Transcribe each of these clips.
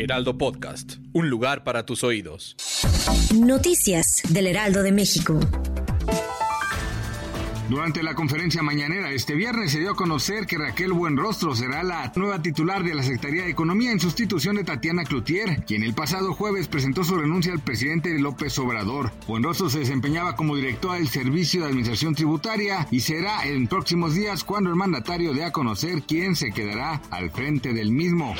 Heraldo Podcast, un lugar para tus oídos. Noticias del Heraldo de México. Durante la conferencia mañanera este viernes se dio a conocer que Raquel Buenrostro será la nueva titular de la Secretaría de Economía en sustitución de Tatiana Cloutier, quien el pasado jueves presentó su renuncia al presidente López Obrador. Buenrostro se desempeñaba como directora del Servicio de Administración Tributaria y será en próximos días cuando el mandatario dé a conocer quién se quedará al frente del mismo.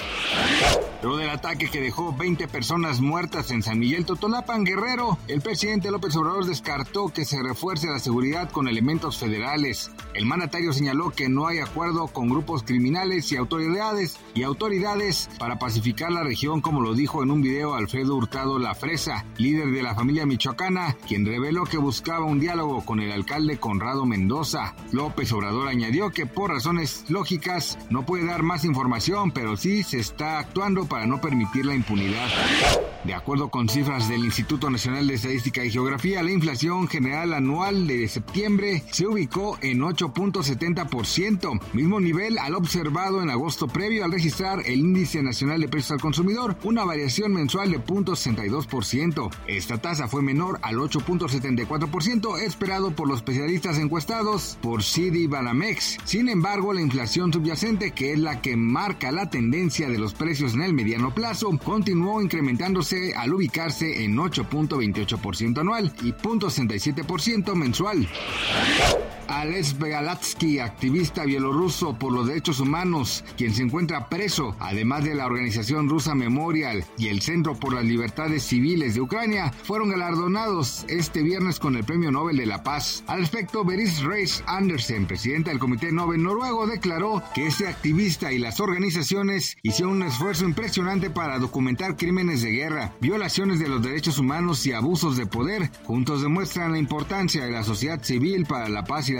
Luego del ataque que dejó 20 personas muertas en San Miguel Totolapan, Guerrero, el presidente López Obrador descartó que se refuerce la seguridad con elementos federales. El mandatario señaló que no hay acuerdo con grupos criminales y autoridades y autoridades para pacificar la región, como lo dijo en un video Alfredo Hurtado La Fresa, líder de la familia michoacana, quien reveló que buscaba un diálogo con el alcalde Conrado Mendoza. López Obrador añadió que por razones lógicas no puede dar más información, pero sí se está actuando para no permitir la impunidad. De acuerdo con cifras del Instituto Nacional de Estadística y Geografía, la inflación general anual de septiembre se ubicó en 8.70%, mismo nivel al observado en agosto previo al registrar el Índice Nacional de Precios al Consumidor, una variación mensual de 0.62%. Esta tasa fue menor al 8.74% esperado por los especialistas encuestados por CD Banamex. Sin embargo, la inflación subyacente, que es la que marca la tendencia de los precios en el mediano plazo, continuó incrementándose al ubicarse en 8.28% anual y 0.67% mensual. Alex Begalatsky, activista bielorruso por los derechos humanos, quien se encuentra preso, además de la organización rusa Memorial y el Centro por las Libertades Civiles de Ucrania, fueron galardonados este viernes con el Premio Nobel de la Paz. Al respecto, Beris Reis Andersen, presidenta del Comité Nobel noruego, declaró que este activista y las organizaciones hicieron un esfuerzo impresionante para documentar crímenes de guerra, violaciones de los derechos humanos y abusos de poder. Juntos demuestran la importancia de la sociedad civil para la paz y